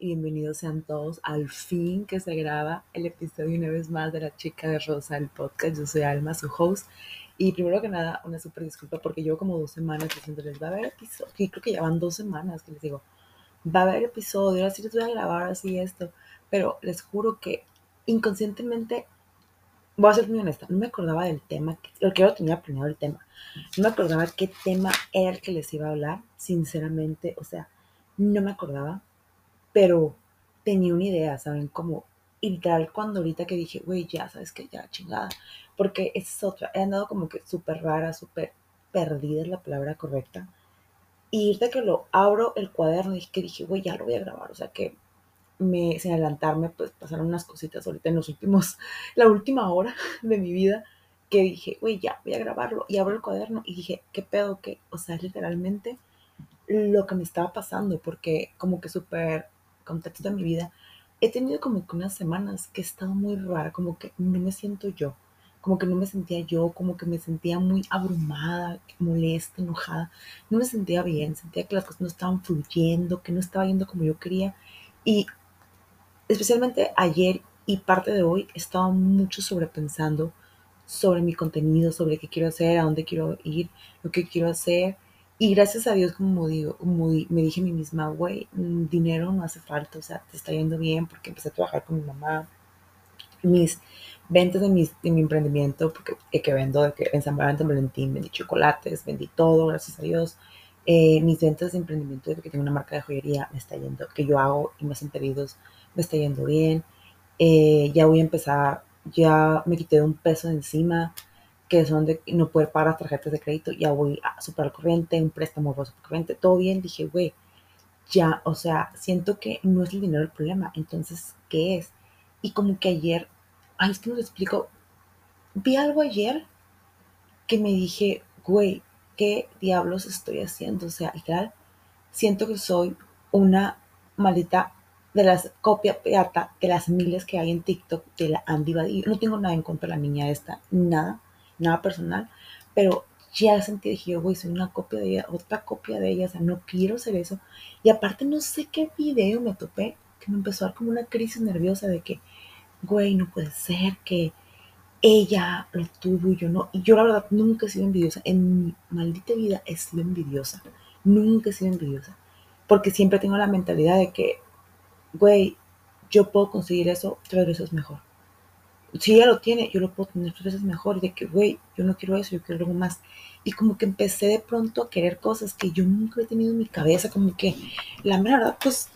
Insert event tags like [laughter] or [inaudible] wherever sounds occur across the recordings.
y bienvenidos sean todos al fin que se graba el episodio una vez más de La Chica de Rosa, el podcast. Yo soy Alma, su host. Y primero que nada, una súper disculpa porque llevo como dos semanas diciéndoles, va a haber episodio, y creo que ya van dos semanas que les digo, va a haber episodio, así les voy a grabar, así esto. Pero les juro que inconscientemente, voy a ser muy honesta, no me acordaba del tema, lo que yo tenía planeado el tema, no me acordaba qué tema era el que les iba a hablar, sinceramente, o sea, no me acordaba, pero tenía una idea, ¿saben? Como, y cuando ahorita que dije, güey, ya, ¿sabes que Ya, chingada, porque es otra, he andado como que súper rara, súper perdida es la palabra correcta, y ahorita que lo abro el cuaderno, dije que dije, güey, ya lo voy a grabar, o sea que me, sin adelantarme, pues pasaron unas cositas ahorita en los últimos, [laughs] la última hora de mi vida, que dije, güey, ya, voy a grabarlo. Y abro el cuaderno y dije, ¿qué pedo? que O sea, literalmente lo que me estaba pasando, porque como que súper contexto de mi vida, he tenido como unas semanas que he estado muy rara, como que no me siento yo, como que no me sentía yo, como que me sentía muy abrumada, molesta, enojada, no me sentía bien, sentía que las cosas no estaban fluyendo, que no estaba yendo como yo quería. Y especialmente ayer y parte de hoy he estado mucho sobrepensando sobre mi contenido, sobre qué quiero hacer, a dónde quiero ir, lo que quiero hacer. Y gracias a Dios, como digo, me dije a mí misma, güey, mm, dinero no hace falta, o sea, te está yendo bien porque empecé a trabajar con mi mamá. Mis ventas de, mis, de mi emprendimiento, porque que vendo que en San Valentín, vendí chocolates, vendí todo, gracias a Dios. Eh, mis ventas de emprendimiento, porque tengo una marca de joyería, me está yendo, que yo hago y me hacen pedidos, me está yendo bien. Eh, ya voy a empezar ya me quité un peso de encima, que son de no poder pagar las tarjetas de crédito, ya voy a superar corriente, un préstamo por corriente, todo bien, dije, güey, ya, o sea, siento que no es el dinero el problema, entonces, ¿qué es? Y como que ayer, ay, es que no lo explico, vi algo ayer que me dije, güey, ¿qué diablos estoy haciendo? O sea, literal, siento que soy una maldita de las copias pirata de las miles que hay en TikTok de la Andy Badillo. No tengo nada en contra de la niña esta, nada, nada personal, pero ya sentí, dije, güey, soy una copia de ella, otra copia de ella, o sea, no quiero ser eso. Y aparte no sé qué video me topé, que me empezó a dar como una crisis nerviosa de que, güey, no puede ser que ella lo tuvo y yo no. Y yo la verdad nunca he sido envidiosa, en mi maldita vida he sido envidiosa, nunca he sido envidiosa, porque siempre tengo la mentalidad de que güey, yo puedo conseguir eso tres veces mejor. Si ella lo tiene, yo lo puedo tener tres veces mejor. Y de que, güey, yo no quiero eso, yo quiero algo más. Y como que empecé de pronto a querer cosas que yo nunca he tenido en mi cabeza. Como que, la verdad, pues,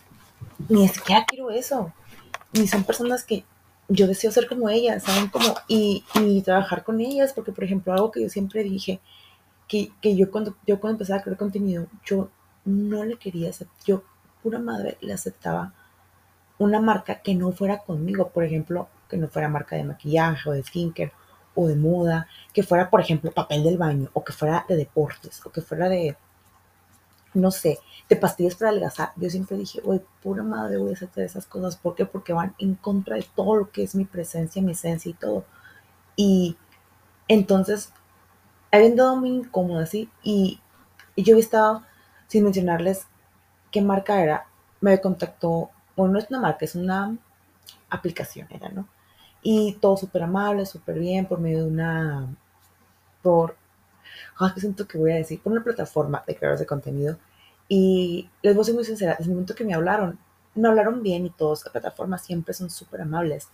ni siquiera quiero eso. Ni son personas que yo deseo ser como ellas, ¿saben? Como, y, y trabajar con ellas. Porque, por ejemplo, algo que yo siempre dije, que, que yo, cuando, yo cuando empecé a crear contenido, yo no le quería hacer, yo pura madre le aceptaba una marca que no fuera conmigo, por ejemplo, que no fuera marca de maquillaje o de skincare o de moda, que fuera, por ejemplo, papel del baño o que fuera de deportes o que fuera de, no sé, de pastillas para adelgazar. Yo siempre dije, güey, pura madre voy a hacer esas cosas. ¿Por qué? Porque van en contra de todo lo que es mi presencia, mi esencia y todo. Y entonces, había andado muy incómoda, así Y, yo estado, sin mencionarles qué marca era, me contactó bueno, no es una marca, es una aplicación, era, ¿no? Y todo súper amable, súper bien, por medio de una, por, oh, que siento que voy a decir, por una plataforma de creadores de contenido. Y les voy a ser muy sincera, desde el momento que me hablaron, me hablaron bien y todas las plataformas siempre son súper amables,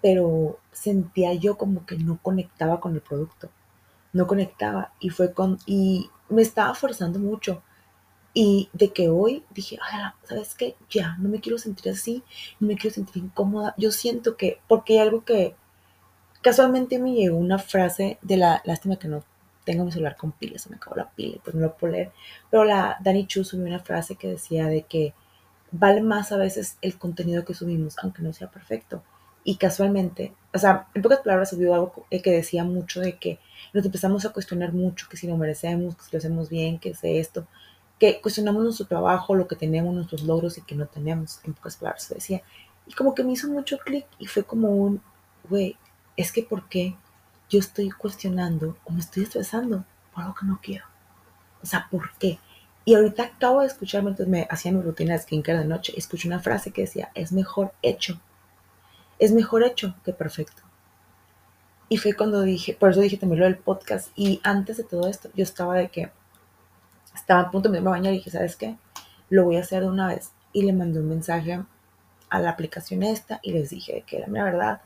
pero sentía yo como que no conectaba con el producto, no conectaba y fue con, y me estaba forzando mucho y de que hoy dije, ¿sabes qué? Ya, no me quiero sentir así, no me quiero sentir incómoda. Yo siento que, porque hay algo que casualmente me llegó una frase de la lástima que no tengo mi celular con pilas, se me acabó la pila, pues no lo puedo leer. Pero la Dani Chu subió una frase que decía de que vale más a veces el contenido que subimos, aunque no sea perfecto. Y casualmente, o sea, en pocas palabras subió algo que decía mucho de que nos empezamos a cuestionar mucho, que si lo merecemos, que si lo hacemos bien, que es esto que cuestionamos nuestro trabajo, lo que tenemos, nuestros logros y que no tenemos, en pocas palabras decía. Y como que me hizo mucho clic y fue como un, güey, es que ¿por qué yo estoy cuestionando o me estoy estresando por algo que no quiero? O sea, ¿por qué? Y ahorita acabo de escuchar, mientras me hacía mi rutina de skincare de noche, escuché una frase que decía, es mejor hecho. Es mejor hecho que perfecto. Y fue cuando dije, por eso dije también lo del podcast. Y antes de todo esto, yo estaba de que, estaba a punto de irme a bañar y dije, ¿sabes qué? Lo voy a hacer de una vez. Y le mandé un mensaje a la aplicación esta y les dije que era la verdad,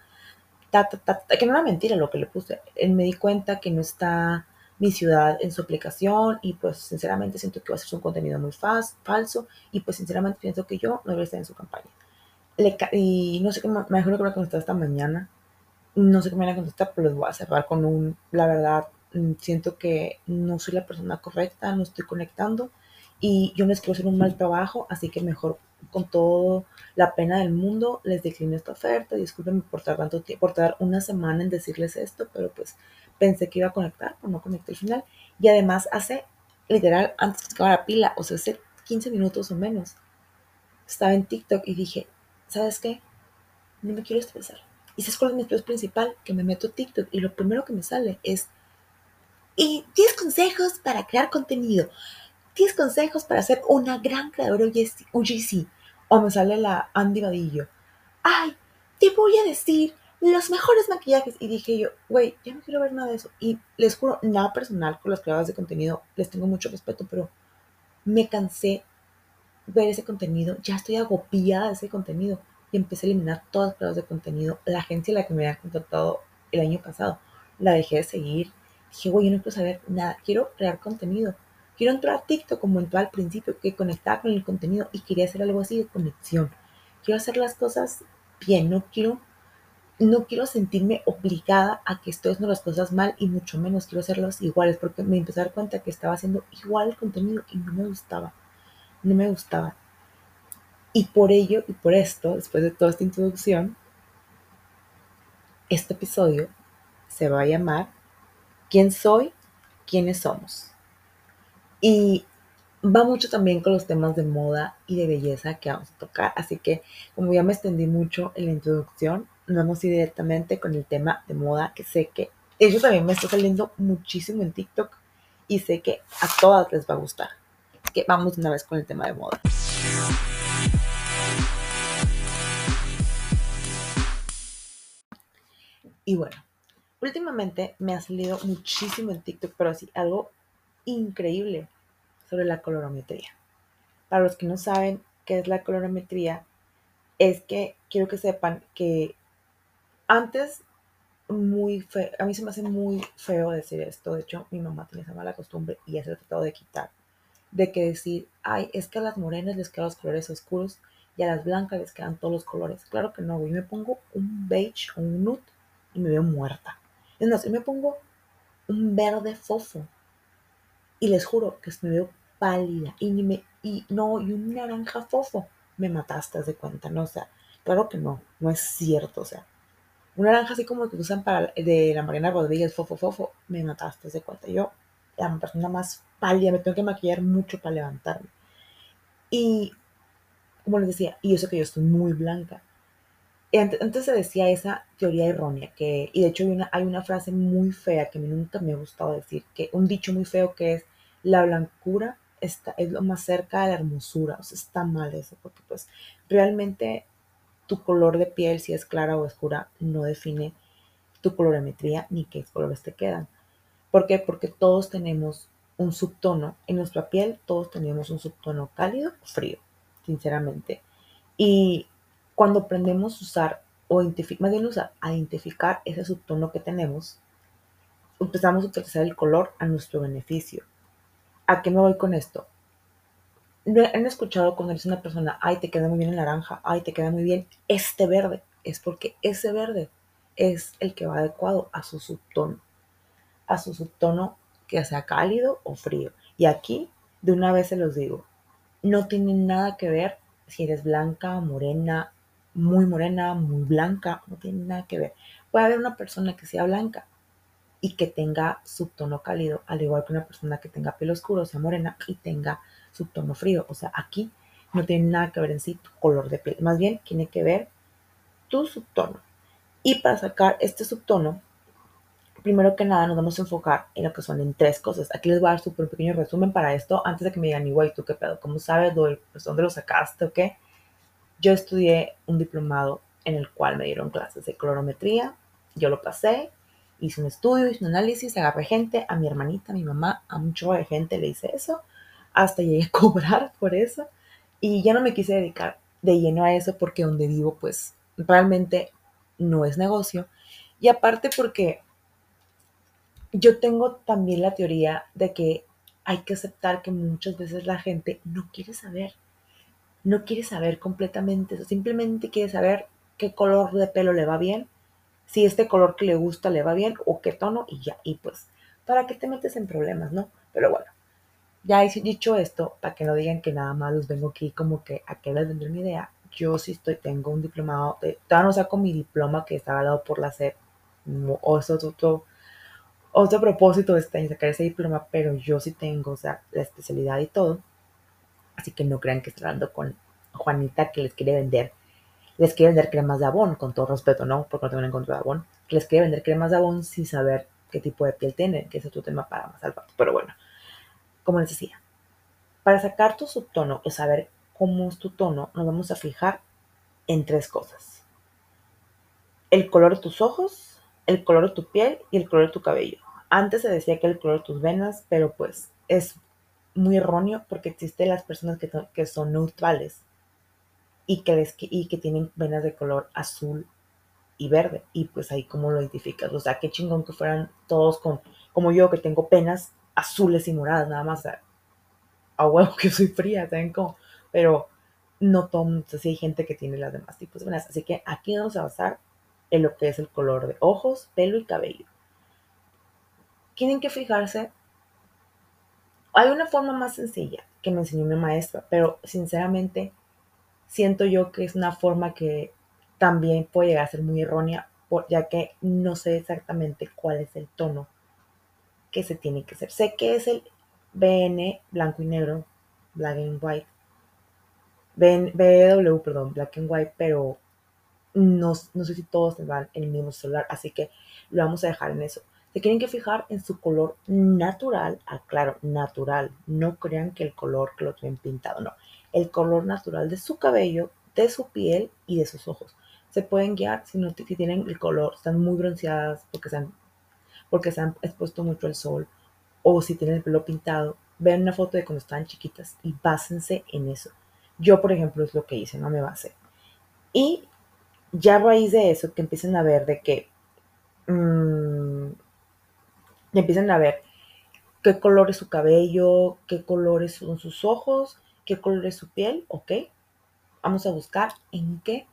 que no era mentira lo que le puse. Él me di cuenta que no está mi ciudad en su aplicación y pues sinceramente siento que va a ser un contenido muy falso y pues sinceramente pienso que yo no debería estar en su campaña. y no sé qué, me imagino que me a contestar esta mañana. No sé qué me van a contestar, pero les voy a cerrar con un, la verdad, siento que no soy la persona correcta, no estoy conectando y yo les quiero hacer un mal trabajo, así que mejor con toda la pena del mundo les declino esta oferta. Discúlpenme por tardar tanto tiempo, por tardar una semana en decirles esto, pero pues pensé que iba a conectar, pero no conecté al final. Y además hace, literal, antes que acabara la pila, o sea, hace 15 minutos o menos, estaba en TikTok y dije, ¿sabes qué? No me quiero estresar. Y ¿sabes cuál es mi estrés principal? Que me meto a TikTok y lo primero que me sale es, y 10 consejos para crear contenido. 10 consejos para ser una gran creadora UGC. O me sale la Andy Vadillo. Ay, te voy a decir los mejores maquillajes. Y dije yo, güey, ya no quiero ver nada de eso. Y les juro, nada personal con las creadoras de contenido. Les tengo mucho respeto, pero me cansé ver ese contenido. Ya estoy agobiada de ese contenido. Y empecé a eliminar todas las creadoras de contenido. La agencia a la que me había contratado el año pasado, la dejé de seguir. Dije, güey, yo no quiero saber nada. Quiero crear contenido. Quiero entrar a TikTok como entró al principio, que conectaba con el contenido y quería hacer algo así de conexión. Quiero hacer las cosas bien, no quiero, no quiero sentirme obligada a que estoy haciendo las cosas mal y mucho menos quiero hacerlas iguales, porque me empecé a dar cuenta que estaba haciendo igual el contenido y no me gustaba. No me gustaba. Y por ello y por esto, después de toda esta introducción, este episodio se va a llamar ¿Quién soy? ¿Quiénes somos? Y va mucho también con los temas de moda y de belleza que vamos a tocar. Así que, como ya me extendí mucho en la introducción, vamos a ir directamente con el tema de moda, que sé que eso también me está saliendo muchísimo en TikTok y sé que a todas les va a gustar. Así que vamos una vez con el tema de moda. Y bueno, últimamente me ha salido muchísimo en TikTok, pero sí, algo increíble sobre la colorometría. Para los que no saben qué es la colorometría, es que quiero que sepan que antes muy feo, a mí se me hace muy feo decir esto, de hecho mi mamá tiene esa mala costumbre y ya se he tratado de quitar, de que decir, ay, es que a las morenas les quedan los colores oscuros y a las blancas les quedan todos los colores. Claro que no, güey, me pongo un beige o un nude y me veo muerta. Es más, yo me pongo un verde fofo y les juro que me veo pálida y, ni me, y no, y un naranja fofo. Me mataste, de cuenta, ¿no? O sea, claro que no, no es cierto, o sea. Un naranja así como que usan para de la Mariana Rodríguez, fofo, fofo, me mataste, de cuenta. Yo, la persona más pálida, me tengo que maquillar mucho para levantarme. Y, como les decía, y sé que yo estoy muy blanca. Antes, se decía esa teoría errónea, que, y de hecho hay una, hay una frase muy fea que a mí nunca me ha gustado decir, que un dicho muy feo que es, la blancura está, es lo más cerca de la hermosura, o sea, está mal eso, porque pues realmente tu color de piel, si es clara o oscura, no define tu colorimetría ni qué colores te quedan. ¿Por qué? Porque todos tenemos un subtono. En nuestra piel todos tenemos un subtono cálido o frío, sinceramente. Y cuando aprendemos a usar o más bien usar, a identificar ese subtono que tenemos, empezamos a utilizar el color a nuestro beneficio. ¿A qué me voy con esto? Han escuchado cuando dice una persona, ay, te queda muy bien el naranja, ay, te queda muy bien este verde. Es porque ese verde es el que va adecuado a su subtono, a su subtono que sea cálido o frío. Y aquí, de una vez se los digo, no tiene nada que ver si eres blanca, morena, muy morena, muy blanca, no tiene nada que ver. Puede haber una persona que sea blanca y que tenga subtono cálido, al igual que una persona que tenga pelo oscuro, sea morena y tenga subtono frío. O sea, aquí no tiene nada que ver en sí tu color de piel, más bien tiene que ver tu subtono. Y para sacar este subtono, primero que nada nos vamos a enfocar en lo que son en tres cosas. Aquí les voy a dar súper pequeño resumen para esto, antes de que me digan, igual, ¿tú qué pedo? ¿Cómo sabes dónde lo sacaste o qué? Yo estudié un diplomado en el cual me dieron clases de colorometría, yo lo pasé, hice un estudio, hice un análisis, agarré gente, a mi hermanita, a mi mamá, a mucho de gente le hice eso, hasta llegué a [laughs] cobrar por eso. Y ya no me quise dedicar de lleno a eso porque donde vivo pues realmente no es negocio. Y aparte porque yo tengo también la teoría de que hay que aceptar que muchas veces la gente no quiere saber, no quiere saber completamente eso, simplemente quiere saber qué color de pelo le va bien, si este color que le gusta le va bien o qué tono y ya, y pues, ¿para qué te metes en problemas, no? Pero bueno, ya he dicho esto, para que no digan que nada más los vengo aquí como que a que les vender mi idea, yo sí estoy, tengo un diplomado, de, todavía no saco mi diploma que estaba dado por la SEP, o eso otro, otro propósito de este sacar ese diploma, pero yo sí tengo, o sea, la especialidad y todo, así que no crean que estoy hablando con Juanita que les quiere vender les quiere vender cremas de abón, con todo respeto, ¿no? Porque no tengo en contra de abón. Les quiere vender cremas de abón sin saber qué tipo de piel tienen, que es otro tema para más al. Pero bueno, como les decía, para sacar tu subtono o saber cómo es tu tono, nos vamos a fijar en tres cosas. El color de tus ojos, el color de tu piel y el color de tu cabello. Antes se decía que el color de tus venas, pero pues es muy erróneo porque existen las personas que, que son neutrales y que, y que tienen venas de color azul y verde. Y pues ahí cómo lo identificas. O sea, qué chingón que fueran todos con, como yo, que tengo penas azules y moradas, nada más. A, huevo que soy fría, ¿saben cómo? Pero no todo, así hay gente que tiene las demás tipos de venas. Así que aquí vamos a basar en lo que es el color de ojos, pelo y cabello. Tienen que fijarse. Hay una forma más sencilla que me enseñó mi maestra, pero sinceramente siento yo que es una forma que también puede llegar a ser muy errónea, ya que no sé exactamente cuál es el tono que se tiene que hacer. Sé que es el BN, blanco y negro, black and white, BW, perdón, black and white, pero no, no sé si todos van en el mismo celular, así que lo vamos a dejar en eso. Se tienen que fijar en su color natural, aclaro, natural. No crean que el color que lo tienen pintado, no el color natural de su cabello, de su piel y de sus ojos. Se pueden guiar si, no, tienen el color, están muy bronceadas porque se, han, porque se han expuesto mucho al sol o si tienen el pelo pintado, vean una foto de cuando estaban chiquitas y básense en eso. Yo, por ejemplo, es lo que hice, no me base. Y ya a raíz de eso, que empiecen a ver de que, mmm, empiezan a ver qué color es su cabello, qué colores son sus ojos, qué color es su piel, ok. Vamos a buscar en qué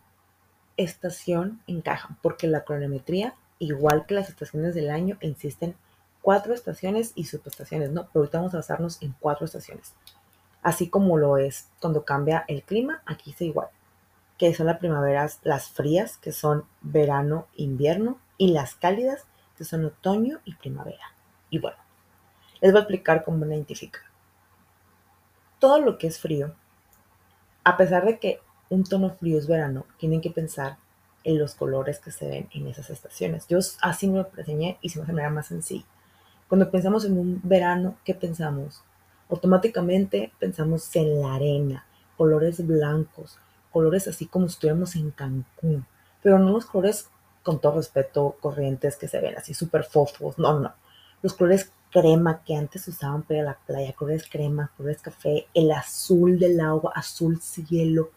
estación encajan, porque la cronometría, igual que las estaciones del año, existen cuatro estaciones y subestaciones, ¿no? Pero ahorita vamos a basarnos en cuatro estaciones. Así como lo es cuando cambia el clima, aquí es igual. Que son las primaveras, las frías, que son verano, invierno, y las cálidas, que son otoño y primavera. Y bueno, les voy a explicar cómo identificar todo lo que es frío, a pesar de que un tono frío es verano, tienen que pensar en los colores que se ven en esas estaciones. Yo así me lo enseñé y se me hace más sencillo. Cuando pensamos en un verano, ¿qué pensamos? Automáticamente pensamos en la arena, colores blancos, colores así como si estuviéramos en Cancún, pero no los colores, con todo respeto, corrientes que se ven así súper fofos, no, no, los colores crema que antes usaban para la playa, colores crema, colores café, el azul del agua, azul cielo,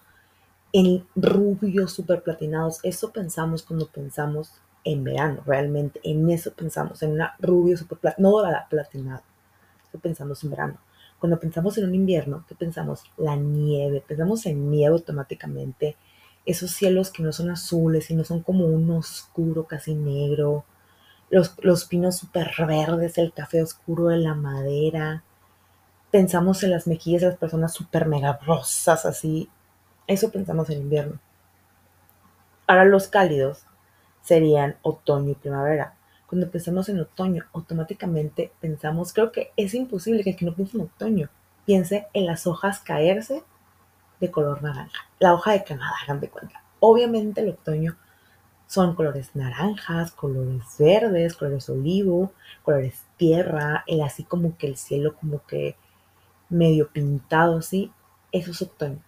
el rubio super platinados. Eso pensamos cuando pensamos en verano, realmente. En eso pensamos, en una rubio super platinado, no la platinada. Eso pensamos en verano. Cuando pensamos en un invierno, ¿qué pensamos? La nieve. Pensamos en nieve automáticamente. Esos cielos que no son azules, sino son como un oscuro, casi negro los, pinos súper verdes, el café oscuro de la madera. Pensamos en las mejillas de las personas súper mega rosas, así. Eso pensamos en invierno. Ahora los cálidos serían otoño y primavera. Cuando pensamos en otoño, automáticamente pensamos, creo que es imposible que el que no piense en otoño piense en las hojas caerse de color naranja. La hoja de Canadá, hagan de cuenta. Obviamente el otoño Son colores naranjas, colores verdes, colores olivo, colores tierra, el así como que el cielo como que medio pintado así, eso es otoño.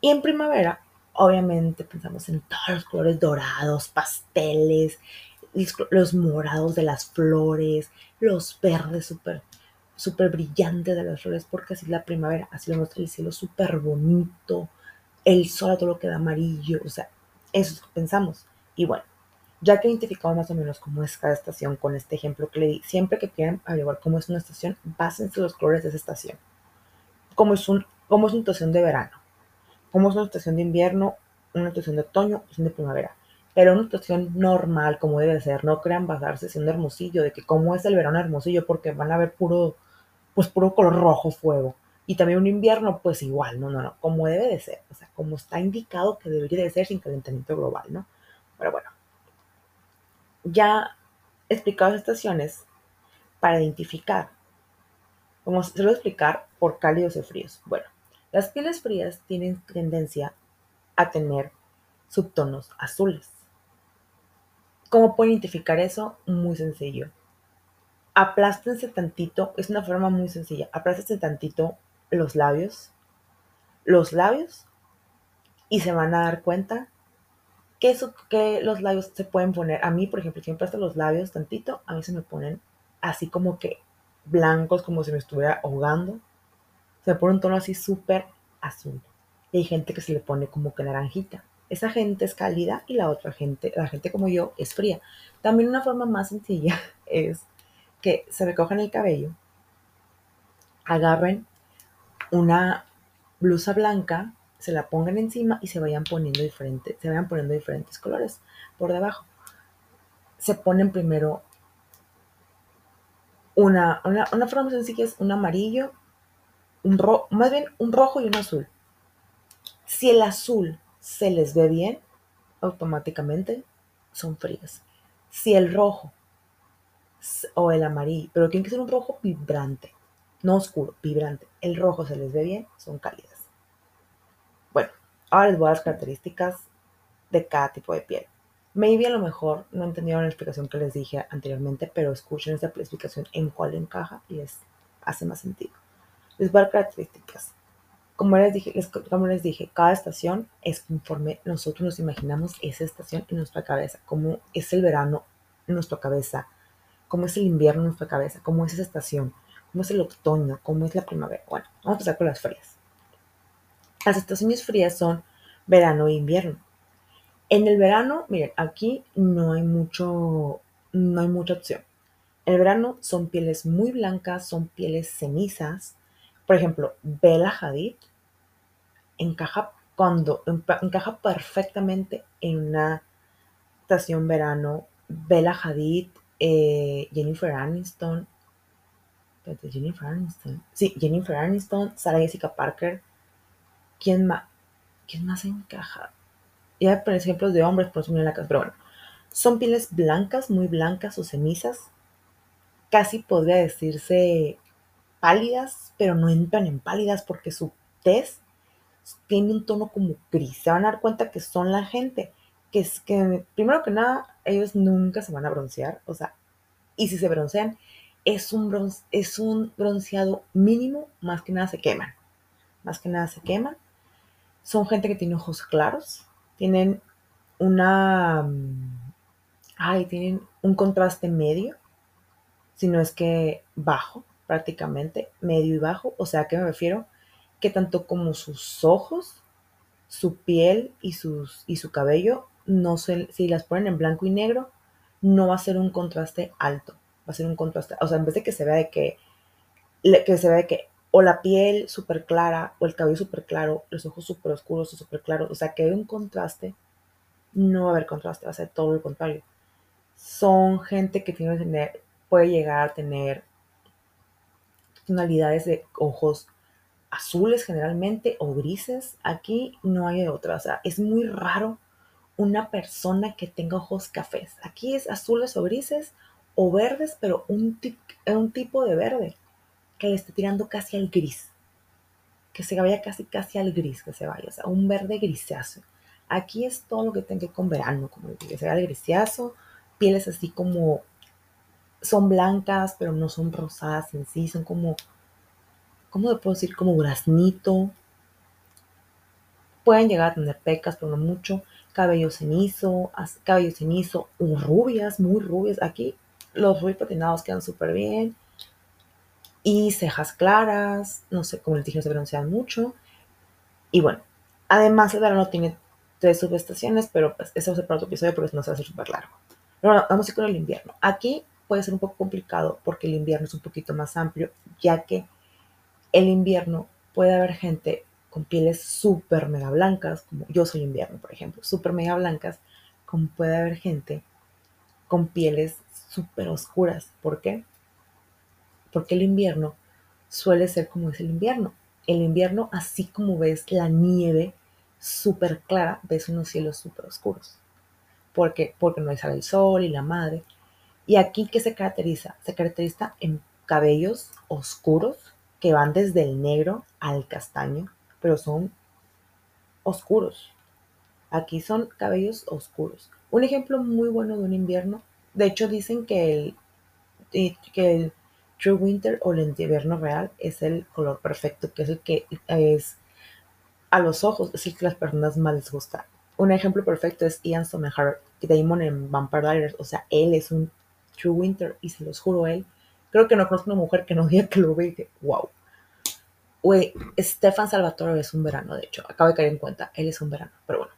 Y en primavera, obviamente pensamos en todos los colores dorados, pasteles, los morados de las flores, los verdes súper súper brillantes de las flores, porque así es la primavera, así lo muestra el cielo súper bonito, el sol a todo lo que da amarillo, o sea, eso es lo que pensamos. Y bueno, ya que identificamos más o menos cómo es cada estación con este ejemplo que le di, siempre que quieran averiguar cómo es una estación, básense los colores de esa estación. Cómo es, un, cómo es una estación de verano, cómo es una estación de invierno, una estación de otoño, una estación de primavera pero una situación normal como debe ser, no crean basarse siendo hermosillo, de que cómo es el verano hermosillo, porque van a ver puro, pues puro color rojo fuego. Y también un invierno, pues igual, no, no, no, como debe de ser, o sea, como está indicado que debería de ser sin calentamiento global, ¿no? Pero bueno, ya explicado las estaciones, para identificar, voy a explicar por cálidos y fríos. Bueno, las pieles frías tienen tendencia a tener subtonos azules. ¿Cómo pueden identificar eso? Muy sencillo. Aplástense tantito, es una forma muy sencilla. Aplástense tantito los labios, los labios, y se van a dar cuenta que, los labios se pueden poner. A mí, por ejemplo, si me aplasto los labios tantito, a mí se me ponen así como que blancos, como si me estuviera ahogando. Se me pone un tono así súper azul. Y hay gente que se le pone como que naranjita. Esa gente es cálida y la otra gente, la gente como yo, es fría. También una forma más sencilla [laughs] es que se recojan el cabello, agarren una blusa blanca, se la pongan encima y se vayan poniendo diferentes, se vayan poniendo diferentes colores por debajo. Se ponen primero una, una, una forma sencilla es un amarillo, un rojo, más bien un rojo y un azul. Si el azul se les ve bien, automáticamente son frías. Si el rojo o el amarillo, pero tiene que ser un rojo vibrante, no oscuro, vibrante. El rojo se les ve bien, son cálidas. Ahora les voy a las características de cada tipo de piel. Maybe a lo mejor no entendieron la explicación que les dije anteriormente, pero escuchen esta explicación en cuál encaja y les hace más sentido. Les voy a dar características. Como les, dije, como les dije, cada estación es conforme nosotros nos imaginamos esa estación en nuestra cabeza, como es el verano en nuestra cabeza, cómo es el invierno en nuestra cabeza, cómo es esa estación, cómo es el otoño, cómo es la primavera. Bueno, vamos a empezar con las frías. Las estaciones frías son verano e invierno. En el verano, miren, aquí no hay mucho, no hay mucha opción. En el verano son pieles muy blancas, son pieles cenizas. Por ejemplo, Bella Hadid encaja cuando encaja perfectamente en una estación verano. Bella Hadid, eh, Jennifer Aniston, Jennifer Aniston, sí, Jennifer Aniston, Sarah Jessica Parker. ¿Quién más? ¿Quién más encaja? Ya por ejemplos de hombres, por en la casa, pero bueno, son pieles blancas, muy blancas o cenizas, casi podría decirse pálidas, pero no entran en pálidas porque su tez tiene un tono como gris. Se van a dar cuenta que son la gente que es que, primero que nada, ellos nunca se van a broncear, o sea, y si se broncean, es un, es un bronceado mínimo, más que nada se queman. Más que nada se queman. Son gente que tiene ojos claros, tienen una. Ay, tienen un contraste medio, si no es que bajo, prácticamente, medio y bajo. O sea, ¿a qué me refiero? que tanto como sus ojos, su piel y, sus, y su cabello, no se, si las ponen en blanco y negro, no va a ser un contraste alto, va a ser un contraste, o sea, en vez de que se vea de que, que se vea de que o la piel súper clara o el cabello súper claro, los ojos súper oscuros o súper claros, o sea, que hay un contraste, no va a haber contraste, va a ser todo lo contrario. Son gente que tiene que tener, puede llegar a tener tonalidades de ojos azules generalmente o grises. Aquí no hay otra. O sea, es muy raro una persona que tenga ojos cafés. Aquí es azules o grises o verdes, pero un, un tipo de verde que le esté tirando casi al gris. Que se vaya casi casi al gris, que se vaya. O sea, un verde grisáceo. Aquí es todo lo que tenga con verano, como que sea el grisiazo, pieles así como son blancas, pero no son rosadas en sí, son como, ¿cómo le puedo decir? Como graznito. Pueden llegar a tener pecas, pero no mucho. Cabello cenizo, cabello cenizo, rubias, muy rubias. Aquí los rubios patinados quedan súper bien. Y cejas claras, no sé, como les dije, se broncean mucho. Y bueno, además el verano tiene tres subestaciones, pero pues eso es para otro episodio porque no se va a hacer súper largo. Pero vamos a ir con el invierno. Aquí puede ser un poco complicado porque el invierno es un poquito más amplio, ya que el invierno puede haber gente con pieles súper mega blancas, como yo soy invierno, por ejemplo, súper mega blancas, como puede haber gente con pieles súper oscuras. ¿Por qué? Porque el invierno suele ser como es el invierno. El invierno, así como ves la nieve súper clara, ves unos cielos súper oscuros. Porque, porque no sale el sol y la madre. Y aquí, ¿qué se caracteriza? Se caracteriza en cabellos oscuros que van desde el negro al castaño, pero son oscuros. Aquí son cabellos oscuros. Un ejemplo muy bueno de un invierno, de hecho dicen que el, eh, que el True Winter o el invierno real es el color perfecto, que es el que es a los ojos, es el que las personas más les gusta. Un ejemplo perfecto es Ian Somerhalder, Damon en Vampire Diaries, o sea, él es un True Winter y se los juro él. Creo que no conozco una mujer que no diga que lo ve y que, wow. Güey, Stefan Salvatore es un verano, de hecho, acabo de caer en cuenta, él es un verano, pero bueno,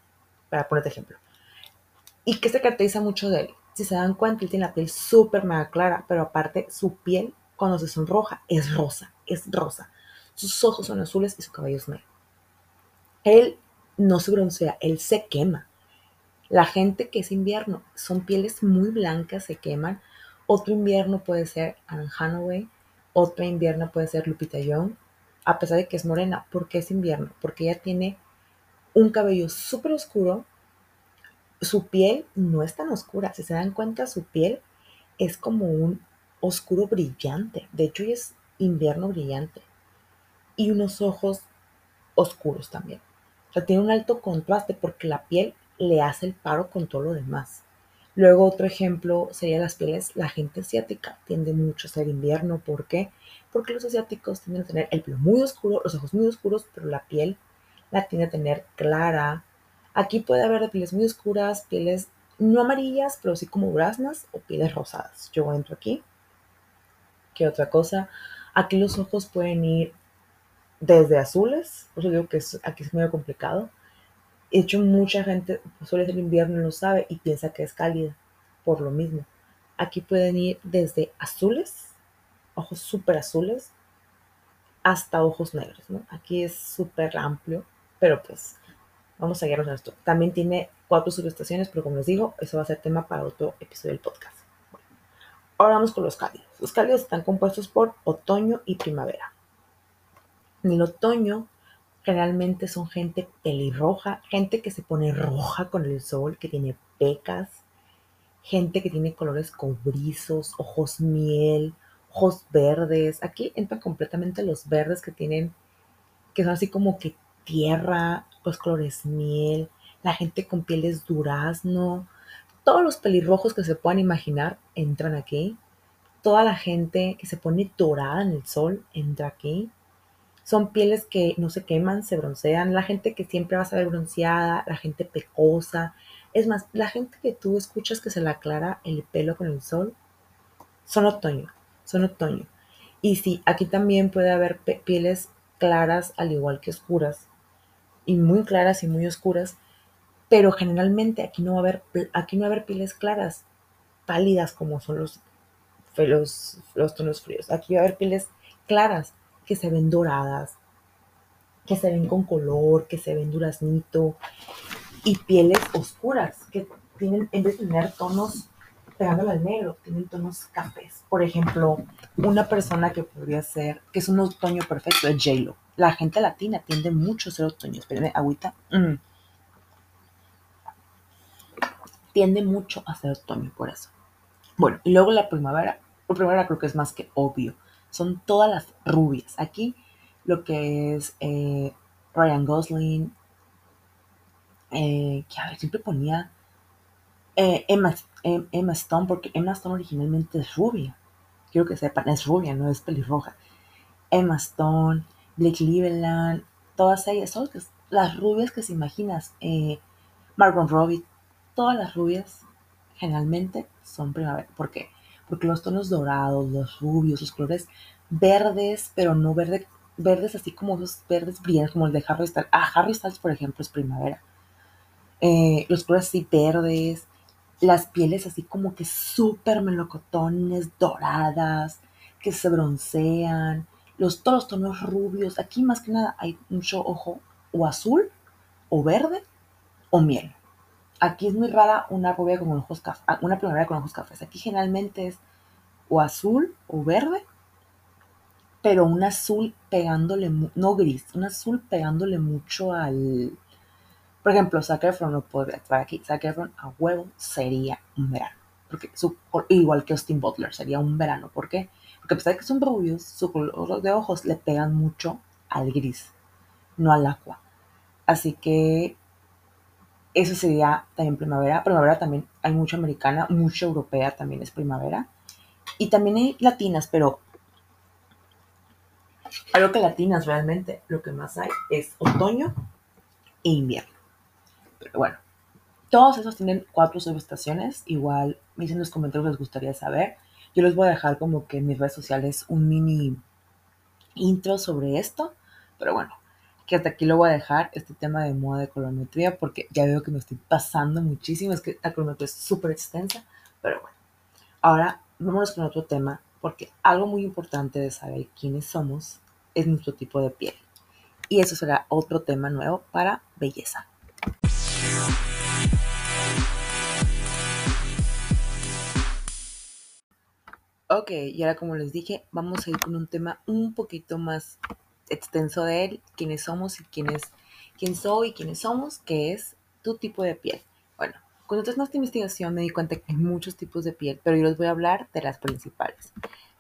para ponerte ejemplo. ¿Y qué se caracteriza mucho de él? Si se dan cuenta, él tiene la piel súper mega clara, pero aparte su piel, cuando se sonroja, es rosa, es rosa. Sus ojos son azules y su cabello es negro. Él no se broncea, él se quema. La gente que es invierno son pieles muy blancas, se queman. Otro invierno puede ser Anne Hathaway, otro invierno puede ser Lupita Young, a pesar de que es morena. ¿Por qué es invierno? Porque ella tiene un cabello súper oscuro. Su piel no es tan oscura. Si se dan cuenta, su piel es como un oscuro brillante. De hecho, ella es invierno brillante. Y unos ojos oscuros también. O sea, tiene un alto contraste porque la piel le hace el paro con todo lo demás. Luego otro ejemplo sería las pieles. La gente asiática tiende mucho a ser invierno. ¿Por qué? Porque los asiáticos tienden a tener el pelo muy oscuro, los ojos muy oscuros, pero la piel la tiende a tener clara. Aquí puede haber pieles muy oscuras, pieles no amarillas, pero sí como duraznas o pieles rosadas. Yo entro aquí. ¿Qué otra cosa? Aquí los ojos pueden ir desde azules, por eso digo que aquí es muy complicado. De hecho, mucha gente suele ser invierno y no sabe y piensa que es cálida, por lo mismo. Aquí pueden ir desde azules, ojos súper azules, hasta ojos negros. Aquí es súper amplio, pero pues vamos a guiarnos en esto. También tiene cuatro subestaciones, pero como les digo, eso va a ser tema para otro episodio del podcast. Ahora vamos con los cálidos. Los cálidos están compuestos por otoño y primavera. En el otoño generalmente son gente pelirroja, gente que se pone roja con el sol, que tiene pecas, gente que tiene colores cobrizos, ojos miel, ojos verdes. Aquí entran completamente los verdes que tienen, que son así como que tierra, los colores miel, la gente con pieles durazno, todos los pelirrojos que se puedan imaginar entran aquí. Toda la gente que se pone dorada en el sol entra aquí. Son pieles que no se queman, se broncean. La gente que siempre va a ver bronceada, la gente pecosa. Es más, la gente que tú escuchas que se le aclara el pelo con el sol, son otoño, son otoño. Y sí, aquí también puede haber pieles claras al igual que oscuras. Y muy claras y muy oscuras. Pero generalmente aquí no va a haber, aquí no va a haber pieles claras, pálidas como son los, los, tonos fríos. Aquí va a haber pieles claras que se ven doradas, que se ven con color, que se ven duraznito, y pieles oscuras, que tienen, en vez de tener tonos pegándole al negro, tienen tonos cafés. Por ejemplo, una persona que podría ser, que es un otoño perfecto, es j La gente latina tiende mucho a ser otoño. Espérenme, agüita. Mm. Tiende mucho a ser otoño, por eso. Bueno, y luego la primavera. La primavera creo que es más que obvio son todas las rubias. Aquí lo que es eh, Ryan Gosling, eh, que a ver, siempre ponía eh, Emma, em, Emma Stone, porque Emma Stone originalmente es rubia. Quiero que sepan, es rubia, no es pelirroja. Emma Stone, Blake Lively, todas ellas, son las rubias que se imaginas. Eh, Margot Robbie, todas las rubias generalmente son primavera. ¿Por qué? Porque los tonos dorados, los rubios, los colores verdes, pero no verde, verdes así como esos verdes brillantes, como el de Harry Styles. Ah, Harry Styles, por ejemplo, es primavera. Eh, los colores así verdes, las pieles así como que súper melocotones, doradas, que se broncean, los, todos los tonos rubios. Aquí más que nada hay mucho ojo o azul, o verde, o miel. Aquí es muy rara una rubia con ojos cafés, ah, una primavera con ojos cafés. Aquí generalmente es o azul o verde, pero un azul pegándole, no gris, un azul pegándole mucho al, por ejemplo, Zac Efron no puede estar aquí. Zac Efron a huevo sería un verano. Porque su, igual que Austin Butler, sería un verano. ¿Por qué? Porque a pesar de que son rubios, su color de ojos le pegan mucho al gris, no al agua. Así que eso sería también primavera. Primavera también hay mucha americana, mucha europea también es primavera. Y también hay latinas, pero algo que latinas realmente lo que más hay es otoño e invierno. Pero bueno, todos esos tienen cuatro subestaciones. Igual me dicen en los comentarios les gustaría saber. Yo les voy a dejar como que en mis redes sociales un mini intro sobre esto. Pero bueno, que hasta aquí lo voy a dejar, este tema de moda de colorimetría, porque ya veo que me estoy pasando muchísimo, es que la colorimetría es súper extensa, pero bueno. Ahora, vámonos con otro tema, porque algo muy importante de saber quiénes somos es nuestro tipo de piel. Y eso será otro tema nuevo para belleza. Ok, y ahora como les dije, vamos a ir con un tema un poquito más extenso de él, quiénes somos y quién es, quién soy y quiénes somos, que es tu tipo de piel. Bueno, cuando hice esta investigación me di cuenta que hay muchos tipos de piel, pero yo les voy a hablar de las principales,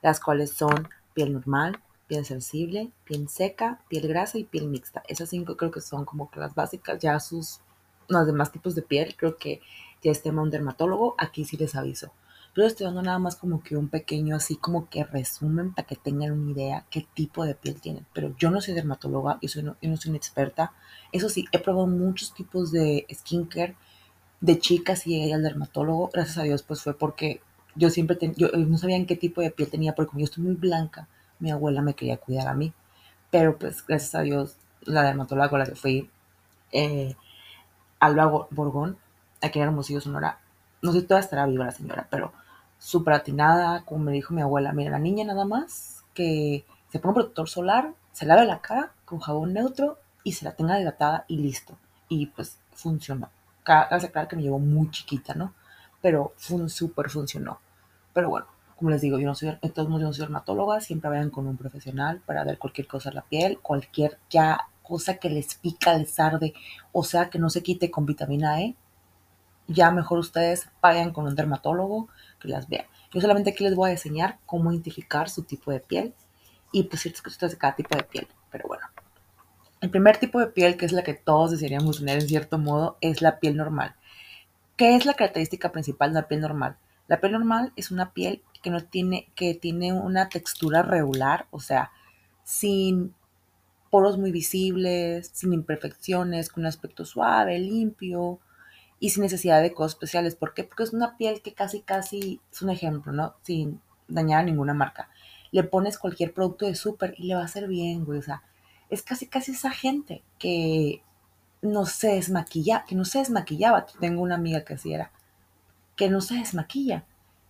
las cuales son piel normal, piel sensible, piel seca, piel grasa y piel mixta. Esas cinco creo que son como que las básicas, ya sus los demás tipos de piel, creo que ya es tema un dermatólogo, aquí sí les aviso. Pero estoy dando nada más como que un pequeño así como que resumen para que tengan una idea qué tipo de piel tienen. Pero yo no soy dermatóloga, yo, no soy una experta. Eso sí, he probado muchos tipos de skincare de chicas y llegué al dermatólogo. Gracias a Dios, pues fue porque yo siempre yo no sabía en qué tipo de piel tenía, porque como yo estoy muy blanca, mi abuela me quería cuidar a mí. Pero pues gracias a Dios, la dermatóloga con la que fui, eh, Alba Borgón, aquí en Hermosillo, Sonora, no sé si todavía estará viva la señora, pero súper atinada, como me dijo mi abuela, mira, la niña nada más que se ponga protector solar, se lave la cara con jabón neutro y se la tenga hidratada y listo. Y pues funcionó. Hace claro que me llevó muy chiquita, ¿no? Pero fun, súper funcionó. Pero bueno, como les digo, yo no soy, entonces yo no soy dermatóloga, siempre vayan con un profesional para ver cualquier cosa en la piel, cualquier ya cosa que les pica, les arde, o sea que no se quite con vitamina E, ya mejor ustedes vayan con un dermatólogo las vea. Yo solamente aquí les voy a enseñar cómo identificar su tipo de piel y pues ciertas cosas de cada tipo de piel. Pero bueno, el primer tipo de piel, que es la que todos desearíamos tener en cierto modo, es la piel normal. ¿Qué es la característica principal de la piel normal? La piel normal es una piel que no tiene, que tiene una textura regular, o sea, sin poros muy visibles, sin imperfecciones, con un aspecto suave, limpio, y sin necesidad de cosas especiales. ¿Por qué? Porque es una piel que casi, casi, es un ejemplo, ¿no? Sin dañar a ninguna marca. Le pones cualquier producto de súper y le va a hacer bien, güey. O sea, es casi, casi esa gente que no se desmaquilla, que no se desmaquillaba. Tengo una amiga que así era, que no se desmaquilla.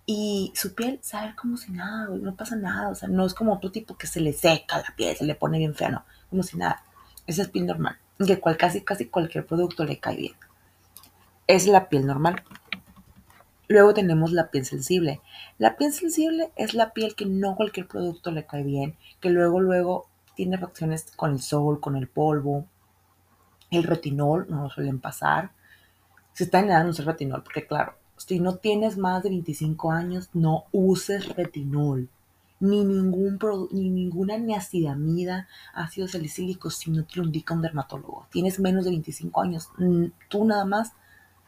Y su piel sabe como si nada, güey, no pasa nada. O sea, no es como otro tipo que se le seca la piel, se le pone bien fea, no, como si nada. Esa es piel normal, que cual, casi, casi cualquier producto le cae bien es la piel normal. Luego tenemos la piel sensible. La piel sensible es la piel que no cualquier producto le cae bien, que luego, luego tiene reacciones con el sol, con el polvo. El retinol no lo suelen pasar. Si está en edad, no usa retinol, porque claro, si no tienes más de 25 años, no uses retinol. ni, ningún ni ninguna niacidamida, ácido salicílico, si no te lo indica un dermatólogo. Tienes menos de 25 años, tú nada más,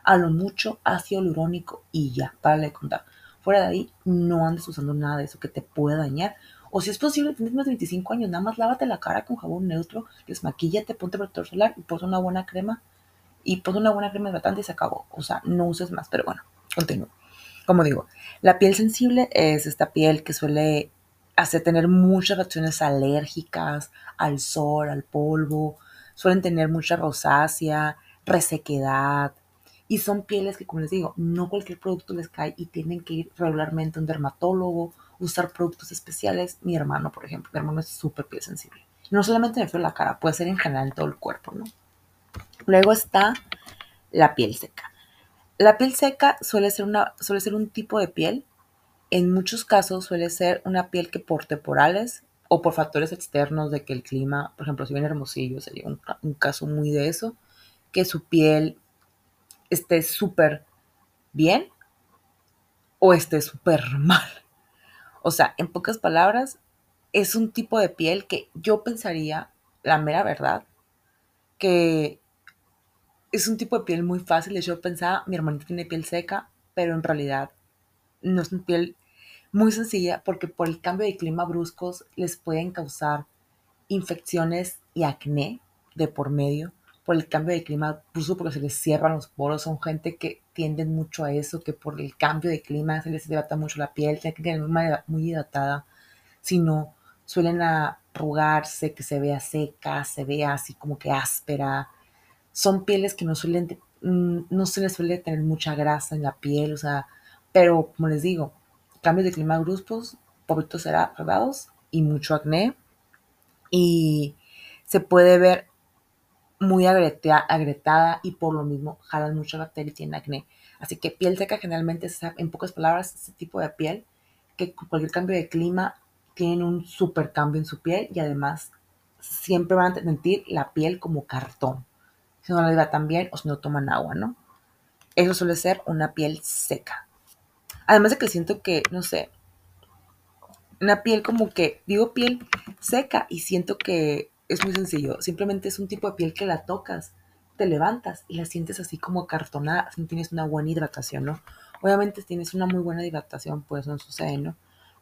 a lo mucho ácido hialurónico y ya, para de contar. Fuera de ahí, no andes usando nada de eso que te pueda dañar. O si es posible, tienes más de 25 años, nada más lávate la cara con jabón neutro, desmaquíllate, ponte protector solar y pon una buena crema. Y pon una buena crema hidratante y se acabó. O sea, no uses más, pero bueno, continúo. Como digo, la piel sensible es esta piel que suele hacer tener muchas reacciones alérgicas al sol, al polvo, suelen tener mucha rosácea, resequedad, y son pieles que, como les digo, no cualquier producto les cae y tienen que ir regularmente a un dermatólogo, usar productos especiales. Mi hermano, por ejemplo, mi hermano es súper piel sensible. No solamente me fue la cara, puede ser en general en todo el cuerpo, ¿no? Luego está la piel seca. La piel seca suele ser, una, suele ser un tipo de piel. En muchos casos suele ser una piel que por temporales o por factores externos de que el clima, por ejemplo, si viene Hermosillo, sería un, un caso muy de eso, que su piel esté súper bien o esté súper mal. O sea, en pocas palabras, es un tipo de piel que yo pensaría, la mera verdad, que es un tipo de piel muy fácil. Yo pensaba, mi hermanita tiene piel seca, pero en realidad no es una piel muy sencilla porque por el cambio de clima bruscos les pueden causar infecciones y acné de por medio por el cambio de clima, incluso porque se les cierran los poros, son gente que tienden mucho a eso, que por el cambio de clima se les hidrata mucho la piel, tienen que tener muy hidratada, sino suelen arrugarse, que se vea seca, se vea así como que áspera. Son pieles que no suelen, mm, no se les suele tener mucha grasa en la piel, o sea, pero como les digo, cambios de clima bruscos, pobritos será y mucho acné. Y se puede ver muy agretada y por lo mismo jalan mucha bacteria y tienen acné. Así que piel seca generalmente es, en pocas palabras, ese tipo de piel que cualquier cambio de clima tienen un super cambio en su piel y además siempre van a sentir la piel como cartón. Si no la hidratan bien o si no toman agua, ¿no? Eso suele ser una piel seca. Además de que siento que, no sé, una piel como que, digo piel seca y siento que es muy sencillo. Simplemente es un tipo de piel que la tocas, te levantas y la sientes así como cartonada, si tienes una buena hidratación, ¿no? Obviamente si tienes una muy buena hidratación, pues no sucede, ¿no?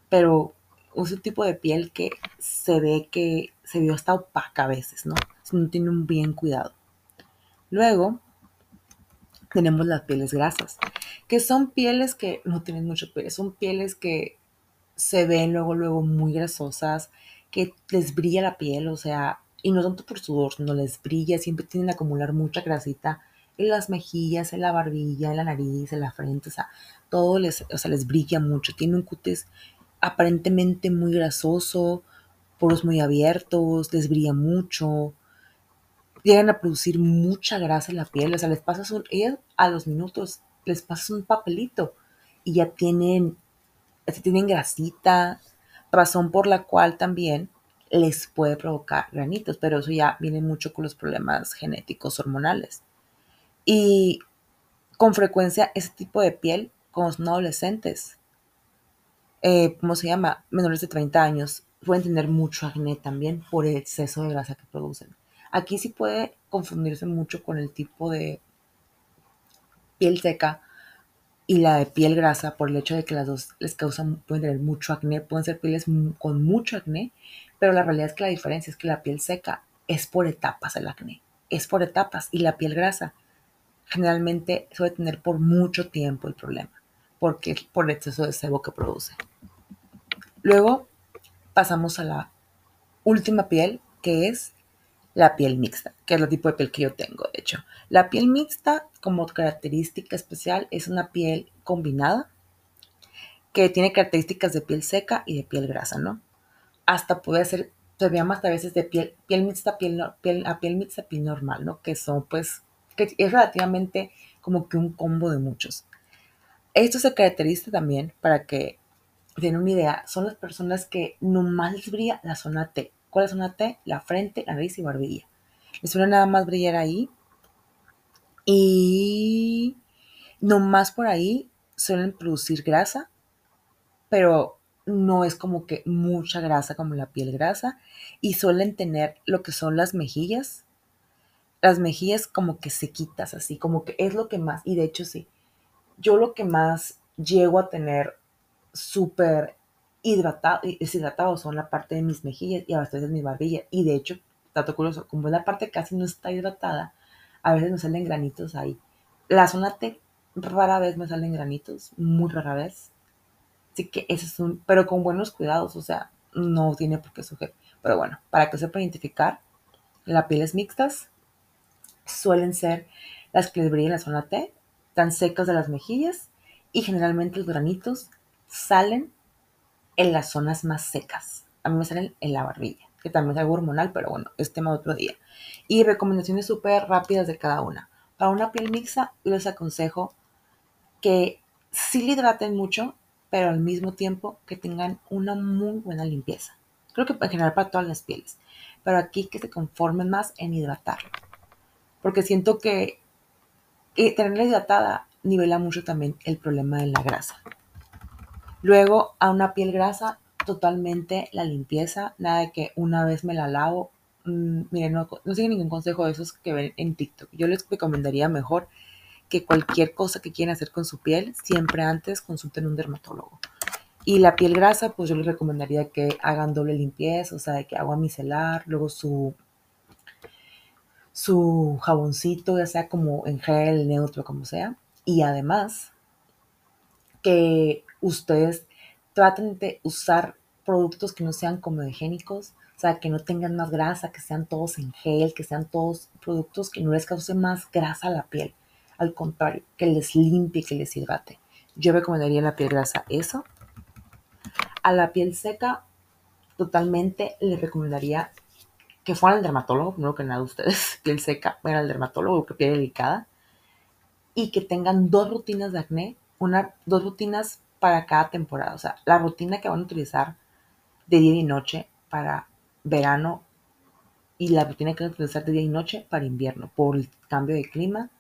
Pero es un tipo de piel que se ve que se vio hasta opaca a veces, ¿no? Si no tiene un bien cuidado. Luego tenemos las pieles grasas, que son pieles que no tienen mucho piel, son pieles que se ven luego, luego muy grasosas, que les brilla la piel, o sea, y no tanto por sudor, no les brilla, siempre tienen que acumular mucha grasita en las mejillas, en la barbilla, en la nariz, en la frente, o sea, todo les, o sea, les brilla mucho, tienen un cutis aparentemente muy grasoso, poros muy abiertos, les brilla mucho, llegan a producir mucha grasa en la piel, o sea, les pasas un, ellas a los minutos les pasas un papelito y ya tienen, ya tienen grasita, razón por la cual también les puede provocar granitos, pero eso ya viene mucho con los problemas genéticos hormonales. Y con frecuencia ese tipo de piel, como son adolescentes, eh, ¿cómo se llama? Menores de 30 años, pueden tener mucho acné también por el exceso de grasa que producen. Aquí sí puede confundirse mucho con el tipo de piel seca y la de piel grasa por el hecho de que las dos les causan, pueden tener mucho acné, pueden ser pieles con mucho acné, pero la realidad es que la diferencia es que la piel seca es por etapas el acné, es por etapas y la piel grasa generalmente suele tener por mucho tiempo el problema, porque es por el exceso de sebo que produce. Luego pasamos a la última piel, que es la piel mixta, que es el tipo de piel que yo tengo, de hecho. La piel mixta, como característica especial, es una piel combinada que tiene características de piel seca y de piel grasa, ¿no? Hasta puede ser, se llama hasta a veces de piel, piel mixta, piel, piel, a piel mixta, piel normal, ¿no? Que son, pues, que es relativamente como que un combo de muchos. Esto se caracteriza también, para que den una idea, son las personas que nomás les brilla la zona T, ¿Cuál es una T? La frente, la nariz y barbilla. Les suele nada más brillar ahí. Y no más por ahí suelen producir grasa, pero no es como que mucha grasa como la piel grasa y suelen tener lo que son las mejillas. Las mejillas como que sequitas, así como que es lo que más, y de hecho sí, yo lo que más llego a tener súper hidratado, deshidratado son la parte de mis mejillas y a veces de mi barbilla. Y de hecho, dato curioso, como la parte casi no está hidratada, a veces me salen granitos ahí. La zona T rara vez me salen granitos, muy rara vez. Así que ese es un, pero con buenos cuidados, o sea, no tiene por qué sujetar. Pero bueno, para que sepa identificar, las pieles mixtas suelen ser las que les en la zona T, tan secas de las mejillas y generalmente los granitos salen en las zonas más secas. A mí me salen en la barbilla, que también es algo hormonal, pero bueno, es tema de otro día. Y recomendaciones súper rápidas de cada una. Para una piel mixta, les aconsejo que sí le hidraten mucho, pero al mismo tiempo que tengan una muy buena limpieza. Creo que en general para todas las pieles. Pero aquí que se conformen más en hidratar. Porque siento que tenerla hidratada nivela mucho también el problema de la grasa. Luego a una piel grasa, totalmente la limpieza, nada de que una vez me la lavo. Mm, miren, no, no siguen ningún consejo de esos que ven en TikTok. Yo les recomendaría mejor que cualquier cosa que quieran hacer con su piel, siempre antes consulten un dermatólogo. Y la piel grasa, pues yo les recomendaría que hagan doble limpieza, o sea, de que agua micelar, luego su, su jaboncito, ya sea como en gel, neutro, como sea. Y además, que ustedes traten de usar productos que no sean comedogénicos, o sea, que no tengan más grasa, que sean todos en gel, que sean todos productos que no les causen más grasa a la piel. Al contrario, que les limpie, que les hidrate. Yo recomendaría la piel grasa eso. A la piel seca, totalmente les recomendaría que fueran al dermatólogo, primero que nada ustedes, [laughs] piel seca, vayan al dermatólogo, que piel delicada, y que tengan dos rutinas de acné, una, dos rutinas para cada temporada. O sea, la rutina que van a utilizar de día y noche para verano y la rutina que van a utilizar de día y noche para invierno por el cambio de clima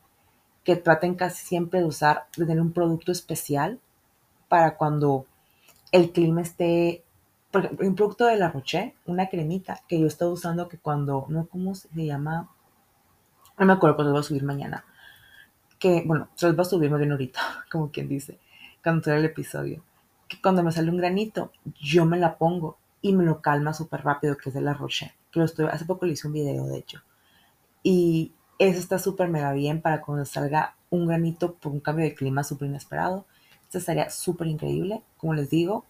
que traten casi siempre de usar, de tener un producto especial para cuando el clima esté, por ejemplo, un producto de la Roche, una cremita que yo estoy usando que cuando, no, ¿cómo se llama? No me acuerdo, pero lo voy a subir mañana. Que, bueno, se los voy a subir más bien ahorita, [laughs] como quien dice, cuando sea el episodio. Que cuando me sale un granito, yo me la pongo y me lo calma súper rápido, que es de la Roche. Que lo estoy, hace poco le hice un video, de hecho. Y eso está súper mega bien para cuando salga un granito por un cambio de clima súper inesperado. Esto estaría súper increíble. Como les digo,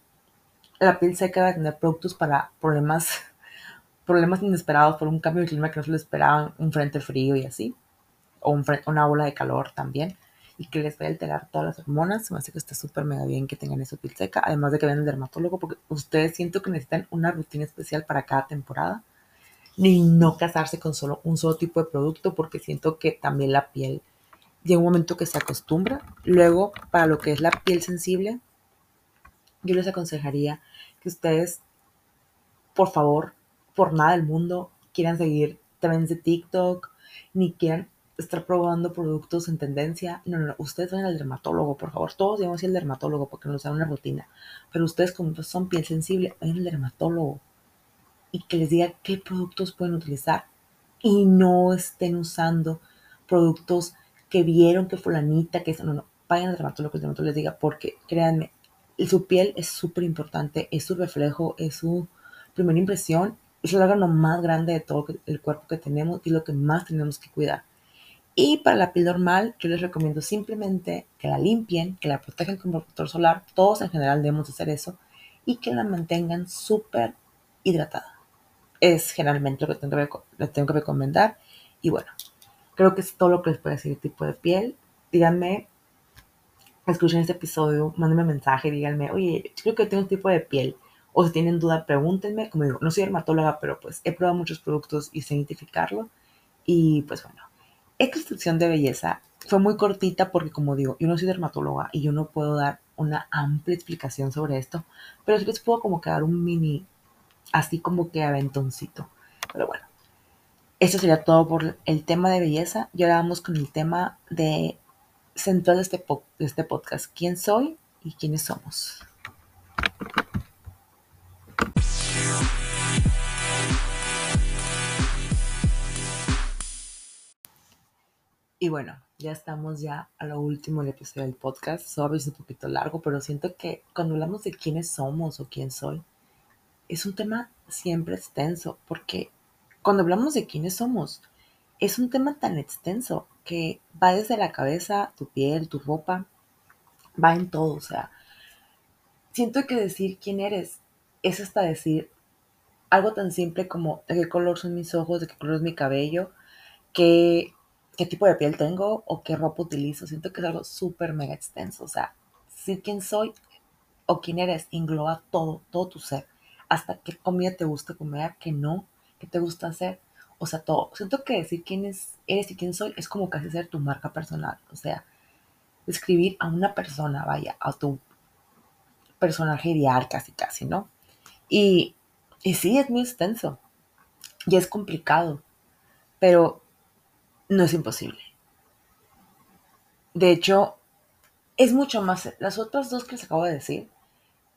la piel seca va a tener productos para problemas, [laughs] problemas inesperados por un cambio de clima que no se lo esperaban, un frente frío y así. O un una ola de calor también. Y que les vaya a alterar todas las hormonas. Me hace que está súper mega bien que tengan esa piel seca. Además de que vean el dermatólogo, porque ustedes siento que necesitan una rutina especial para cada temporada ni no casarse con solo un solo tipo de producto porque siento que también la piel llega un momento que se acostumbra. Luego, para lo que es la piel sensible, yo les aconsejaría que ustedes, por favor, por nada del mundo, quieran seguir trends de TikTok, ni quieran estar probando productos en tendencia. No, no, no. Ustedes vayan al dermatólogo, por favor. Todos debemos ir al dermatólogo porque nos da una rutina. Pero ustedes, como son piel sensible, vayan al dermatólogo y que les diga qué productos pueden utilizar y no estén usando productos que vieron que fulanita, que eso, no, no, vayan al dermatólogo, que el dermatólogo les diga, porque créanme, su piel es súper importante, es su reflejo, es su primera impresión, es el órgano más grande de todo el cuerpo que tenemos y lo que más tenemos que cuidar. Y para la piel normal, yo les recomiendo simplemente que la limpien, que la protejan con protector solar, todos en general debemos hacer eso, y que la mantengan súper hidratada es generalmente lo que tengo que, tengo que recomendar. Y bueno, creo que es todo lo que les puedo decir de tipo de piel. Díganme, escuchen este episodio, mándenme mensaje, díganme, oye, creo que tengo un tipo de piel. O si tienen duda, pregúntenme. Como digo, no soy dermatóloga, pero pues he probado muchos productos y sé identificarlo. Y pues bueno, esta instrucción de belleza fue muy cortita porque como digo, yo no soy dermatóloga y yo no puedo dar una amplia explicación sobre esto, pero sí les puedo como que dar un mini así como que aventoncito. Pero bueno, esto sería todo por el tema de belleza. Y ahora vamos con el tema de central de este, este podcast. ¿Quién soy y quiénes somos? Y bueno, ya estamos ya a lo último del episodio del podcast. Sorry, es un poquito largo, pero siento que cuando hablamos de quiénes somos o quién soy, es un tema siempre extenso, porque cuando hablamos de quiénes somos, es un tema tan extenso que va desde la cabeza, tu piel, tu ropa, va en todo. O sea, siento que decir quién eres es hasta decir algo tan simple como de qué color son mis ojos, de qué color es mi cabello, qué qué tipo de piel tengo o qué ropa utilizo. Siento que es algo súper mega extenso. O sea, si quién soy o quién eres engloba todo, todo tu ser. Hasta qué comida te gusta comer, qué no, qué te gusta hacer. O sea, todo. Siento que decir quién es, eres y quién soy es como casi ser tu marca personal. O sea, describir a una persona, vaya, a tu personaje ideal casi, casi, ¿no? Y, y sí, es muy extenso. Y es complicado. Pero no es imposible. De hecho, es mucho más, las otras dos que les acabo de decir,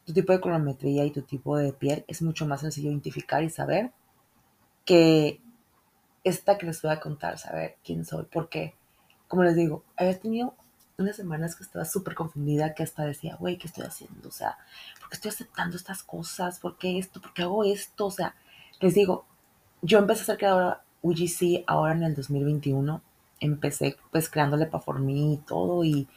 tu tipo de colorimetría y tu tipo de piel, es mucho más sencillo identificar y saber que esta que les voy a contar, saber quién soy, porque, como les digo, había tenido unas semanas que estaba súper confundida, que hasta decía, güey, ¿qué estoy haciendo? O sea, ¿por qué estoy aceptando estas cosas? ¿Por qué esto? ¿Por qué hago esto? O sea, les digo, yo empecé a ser creadora UGC ahora en el 2021 empecé pues creándole para formí y todo y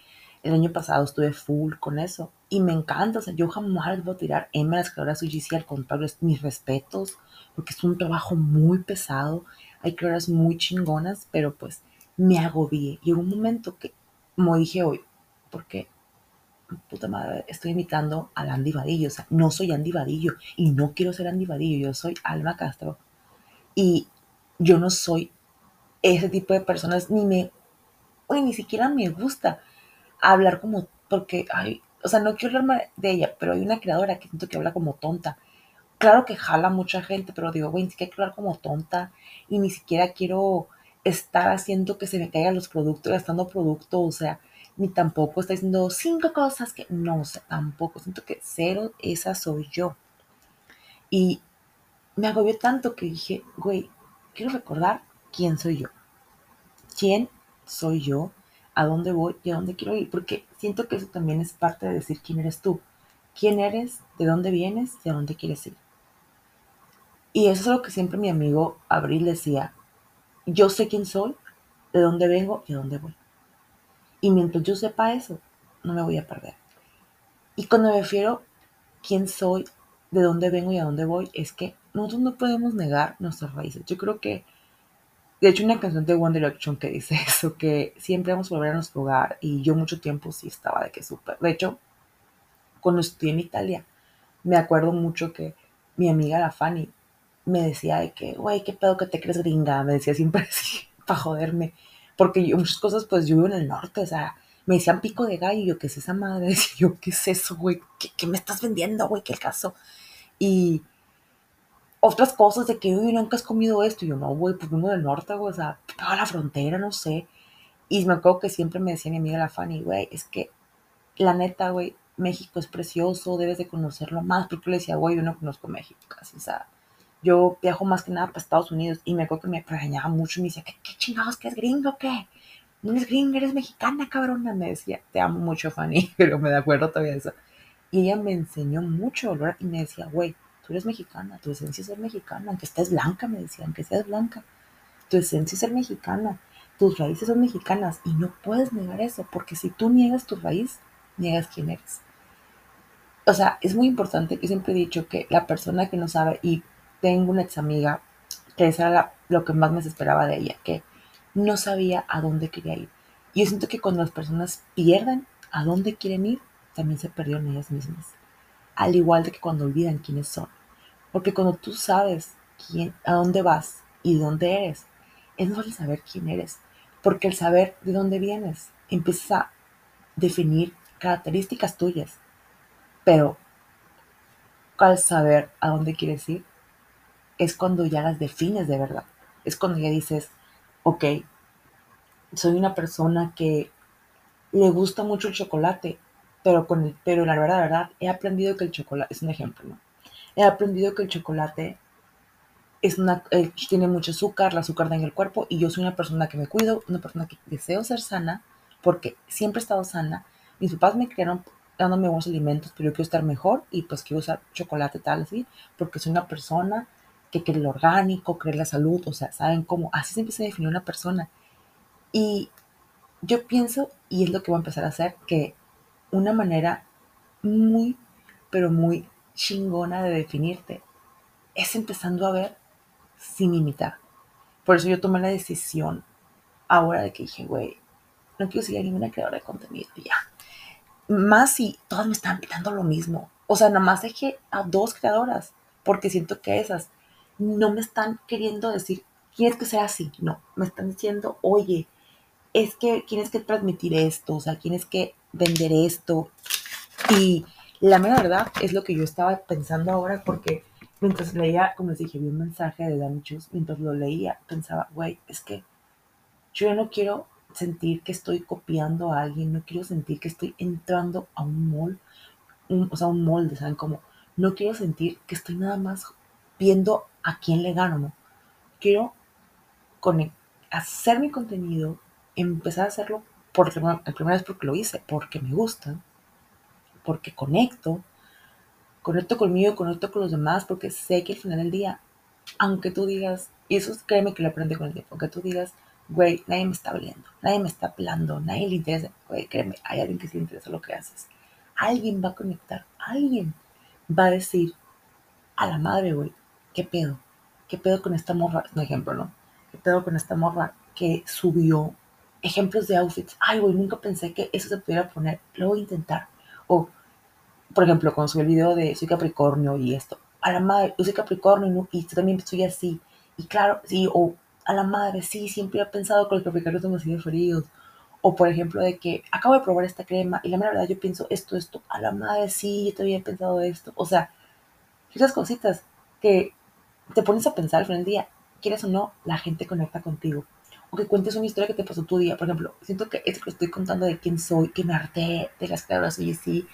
el año pasado estuve full con eso y me encanta, o sea, yo jamás voy a tirar M a las creadoras UGC, al contrario, mis respetos porque es un trabajo muy pesado, hay creadoras muy chingonas, pero pues me agobié. Llegó un momento que, como dije hoy, porque puta madre, estoy imitando a Andy Vadillo, o sea, no soy Andy Vadillo y no quiero ser Andy Vadillo, yo soy Alma Castro. Y yo no soy ese tipo de personas, ni me, ni siquiera me gusta hablar como, porque, ay, o sea, no quiero hablar de ella, pero hay una creadora que siento que habla como tonta. Claro que jala mucha gente, pero digo, güey, ni siquiera quiero hablar como tonta y ni siquiera quiero estar haciendo que se me caigan los productos, gastando productos, o sea, ni tampoco está diciendo cinco cosas que no, o sea, tampoco, siento que cero, esa soy yo. Y me agobió tanto que dije, güey, quiero recordar quién soy yo. ¿Quién soy yo? ¿A dónde voy y a dónde quiero ir? Porque siento que eso también es parte de decir quién eres tú. ¿Quién eres? ¿De dónde vienes? ¿Y a dónde quieres ir? Y eso es lo que siempre mi amigo Abril decía. Yo sé quién soy, de dónde vengo y a dónde voy. Y mientras yo sepa eso, no me voy a perder. Y cuando me refiero quién soy, de dónde vengo y a dónde voy, es que nosotros no podemos negar nuestras raíces. Yo creo que, de hecho, una canción de One Direction que dice [laughs] eso, que siempre vamos a volver a nuestro hogar, y yo mucho tiempo sí estaba de que súper. De hecho, cuando estuve en Italia, me acuerdo mucho que mi amiga la Fanny me decía de que, güey, qué pedo que te crees gringa, me decía siempre [laughs] así, para joderme, porque yo muchas cosas, pues yo vivo en el norte, o sea, me decían pico de gallo, ¿qué es esa madre? [laughs] Y yo, ¿qué es eso, güey? ¿Qué, ¿Qué, me estás vendiendo, güey? ¿Qué caso? Y otras cosas de que, uy, nunca has comido esto. Y yo, no, güey, pues vengo del norte, güey, o sea, toda la frontera, no sé. Y me acuerdo que siempre me decía mi amiga la Fanny, güey, es que la neta, güey, México es precioso, debes de conocerlo más. Porque yo le decía, güey, yo no conozco México casi, o sea, yo viajo más que nada para Estados Unidos. Y me acuerdo que me regañaba mucho y me decía, ¿qué, qué chingados, que es gringo qué? No eres gringo, eres mexicana, cabrona. Me decía, te amo mucho, Fanny, [laughs] pero me da acuerdo todavía de eso. Y ella me enseñó mucho, ¿verdad? Y me decía, güey, tú eres mexicana, tu esencia es ser mexicana, aunque estés blanca, me decía, aunque seas blanca, tu esencia es ser mexicana, tus raíces son mexicanas y no puedes negar eso, porque si tú niegas tu raíz, niegas quién eres. O sea, es muy importante, que siempre he dicho que la persona que no sabe, y tengo una ex amiga, que eso era lo que más me esperaba de ella, que no sabía a dónde quería ir. Y yo siento que cuando las personas pierden a dónde quieren ir, también se perdieron ellas mismas. Al igual de que cuando olvidan quiénes son. Porque cuando tú sabes quién, a dónde vas y dónde eres, es mejor saber quién eres. Porque el saber de dónde vienes empieza a definir características tuyas. Pero al saber a dónde quieres ir, es cuando ya las defines de verdad. Es cuando ya dices, ok, soy una persona que le gusta mucho el chocolate, pero, con el, pero la verdad, la verdad, he aprendido que el chocolate, es un ejemplo, ¿no? He aprendido que el chocolate es una, eh, tiene mucho azúcar, el azúcar daña el cuerpo y yo soy una persona que me cuido, una persona que deseo ser sana porque siempre he estado sana. Mis papás me criaron dándome buenos alimentos, pero yo quiero estar mejor y pues quiero usar chocolate tal así, porque soy una persona que cree lo orgánico, cree la salud, o sea, saben cómo, así se empieza a definir una persona. Y yo pienso, y es lo que voy a empezar a hacer, que una manera muy, pero muy chingona de definirte es empezando a ver sin imitar. Por eso yo tomé la decisión ahora de que dije, güey, no quiero seguir ninguna creadora de contenido, ya. Más si todas me están pidiendo lo mismo. O sea, nada más dejé a dos creadoras, porque siento que esas no me están queriendo decir, quieres que sea así. No, me están diciendo, oye, es que tienes que transmitir esto, o sea, tienes que vender esto. Y la verdad es lo que yo estaba pensando ahora, porque mientras leía, como les dije, vi un mensaje de Danny Chus, mientras lo leía, pensaba, güey, es que yo no quiero sentir que estoy copiando a alguien, no quiero sentir que estoy entrando a un mall, o sea, un molde, ¿saben? Como, no quiero sentir que estoy nada más viendo a quién le gano, ¿no? Quiero hacer mi contenido, empezar a hacerlo por la primera vez porque lo hice, porque me gusta, porque conecto, conecto conmigo, conecto con los demás, porque sé que al final del día, aunque tú digas, y eso créeme que lo aprende con el tiempo, aunque tú digas, güey, nadie me está hablando, nadie me está hablando, nadie le interesa, güey, créeme, hay alguien que sí le interesa lo que haces. Alguien va a conectar, alguien va a decir a la madre, güey, ¿qué pedo? ¿Qué pedo con esta morra? Es un ejemplo, ¿no? ¿Qué pedo con esta morra que subió ejemplos de outfits? Ay, güey, nunca pensé que eso se pudiera poner, lo voy a intentar. O, por ejemplo, cuando subí el video de soy Capricornio y esto, a la madre, yo soy Capricornio y, también soy así. Y claro, sí, o a la madre, sí, siempre he pensado que los capricornios son así de fríos. O por ejemplo, de que acabo de probar esta crema y la verdad yo pienso esto, esto, a la madre, sí, yo todavía he pensado esto. O sea, esas cositas que te pones a pensar al final del día, quieres o no, la gente conecta contigo. O que cuentes una historia que te pasó tu día. Por ejemplo, siento que es que estoy contando de quién soy, que me harté de las creadoras y sí,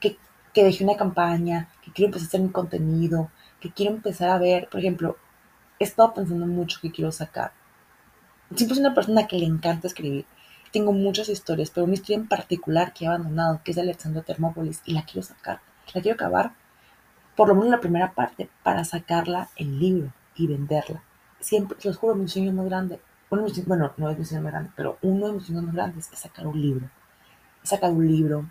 que, que dejé una campaña, que quiero empezar a hacer mi contenido, que quiero empezar a ver, por ejemplo, he estado pensando mucho que quiero sacar. Siempre soy una persona que le encanta escribir. Tengo muchas historias, pero una historia en particular que he abandonado, que es de Alexandra Termópolis, y la quiero sacar. La quiero acabar, por lo menos la primera parte, para sacarla en libro y venderla. Siempre, os juro, mi sueño más grande, bueno, no es mi sueño más grande, pero uno de mis sueños más grandes es sacar un libro. Sacar un libro.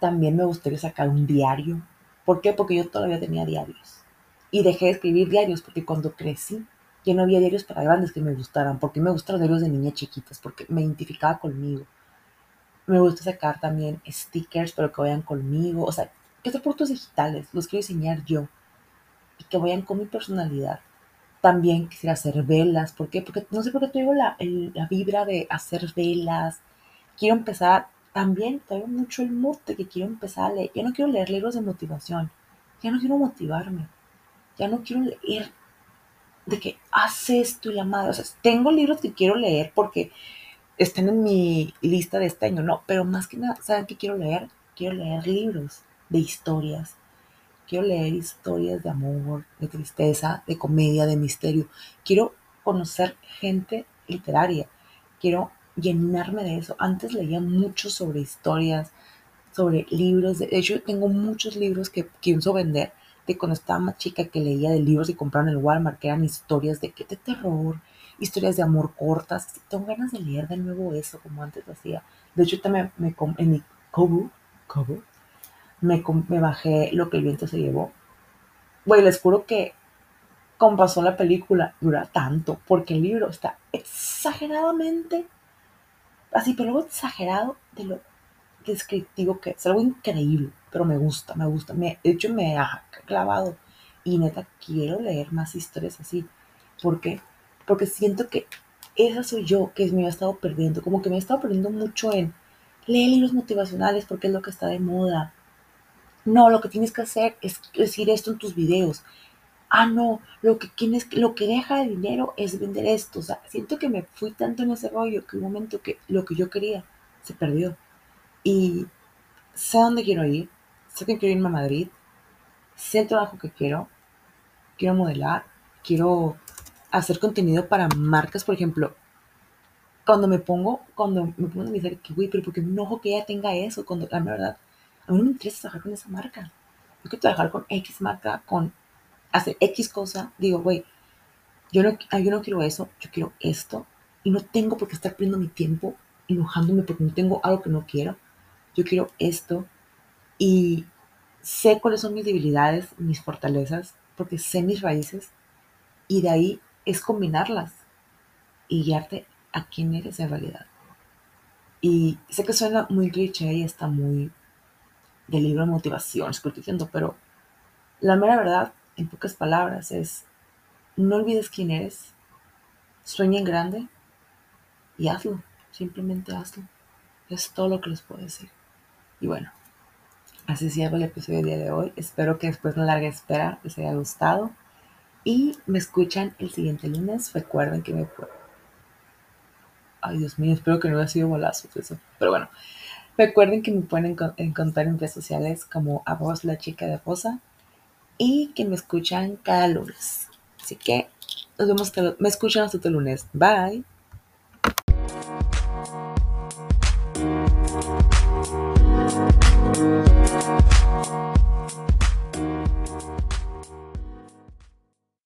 También me gustaría sacar un diario. ¿Por qué? Porque yo todavía tenía diarios y dejé de escribir diarios porque cuando crecí ya no había diarios para grandes que me gustaran, porque me gustan los diarios de niñas chiquitas, porque me identificaba conmigo. Me gusta sacar también stickers, pero que vayan conmigo, o sea, que sean productos digitales, los quiero diseñar yo y que vayan con mi personalidad. También quisiera hacer velas, ¿por qué? Porque no sé por qué tengo la, la vibra de hacer velas. Quiero empezar, también traigo mucho el mood de que quiero empezar a leer. Yo no quiero leer libros de motivación, ya no quiero motivarme ya no quiero leer de que hace esto y la madre. O sea, tengo libros que quiero leer porque están en mi lista de este año, no, pero más que nada, ¿saben qué quiero leer? Quiero leer libros de historias. Quiero leer historias de amor, de tristeza, de comedia, de misterio. Quiero conocer gente literaria. Quiero llenarme de eso. Antes leía mucho sobre historias, sobre libros. De hecho, tengo muchos libros que pienso vender de cuando estaba más chica que leía de libros y compraron en el Walmart, que eran historias de, de terror, historias de amor cortas. Tengo ganas de leer de nuevo eso, como antes lo hacía. De hecho, también me, en mi Kobo, Kobo me, me bajé lo que el viento se llevó. Güey, les juro que como pasó la película, dura tanto, porque el libro está exageradamente, así, pero luego exagerado de lo descriptivo que es, algo increíble pero me gusta, me gusta. Me, de hecho, me ha clavado. Y neta, quiero leer más historias así. ¿Por qué? Porque siento que esa soy yo que me ha estado perdiendo. Como que me he estado perdiendo mucho en leer libros motivacionales porque es lo que está de moda. No, lo que tienes que hacer es decir esto en tus videos. Ah, no, lo que, tienes, lo que deja de dinero es vender esto. O sea, siento que me fui tanto en ese rollo que un momento que lo que yo quería se perdió. Y sé dónde quiero ir, sé que quiero irme a Madrid, sé el trabajo que quiero, quiero modelar, quiero hacer contenido para marcas, por ejemplo, cuando me pongo, cuando me pongo a decir que, güey, pero porque me enojo que ella tenga eso, cuando la verdad, a mí no me interesa trabajar con esa marca. Yo quiero trabajar con X marca, con hacer X cosa. Digo, güey, yo no, yo no quiero eso, yo quiero esto. Y no tengo por qué estar perdiendo mi tiempo enojándome porque no tengo algo que no quiero. Yo quiero esto. Y sé cuáles son mis debilidades, mis fortalezas, porque sé mis raíces. Y de ahí es combinarlas y guiarte a quién eres en realidad. Y sé que suena muy cliché y está muy de libro de motivación, estoy diciendo, pero la mera verdad, en pocas palabras, es no olvides quién eres, sueña en grande y hazlo, simplemente hazlo. Es todo lo que les puedo decir. Y bueno, así cierro el episodio del día de hoy. Espero que después de una larga espera les haya gustado. Y me escuchan el siguiente lunes. Recuerden que me pueden Ay, Dios mío, espero que no haya sido bolazo eso. Pero bueno, recuerden que me pueden encontrar en redes sociales como a vos la chica de rosa y que me escuchan cada lunes. Así que nos vemos, me escuchan hasta el lunes. Bye.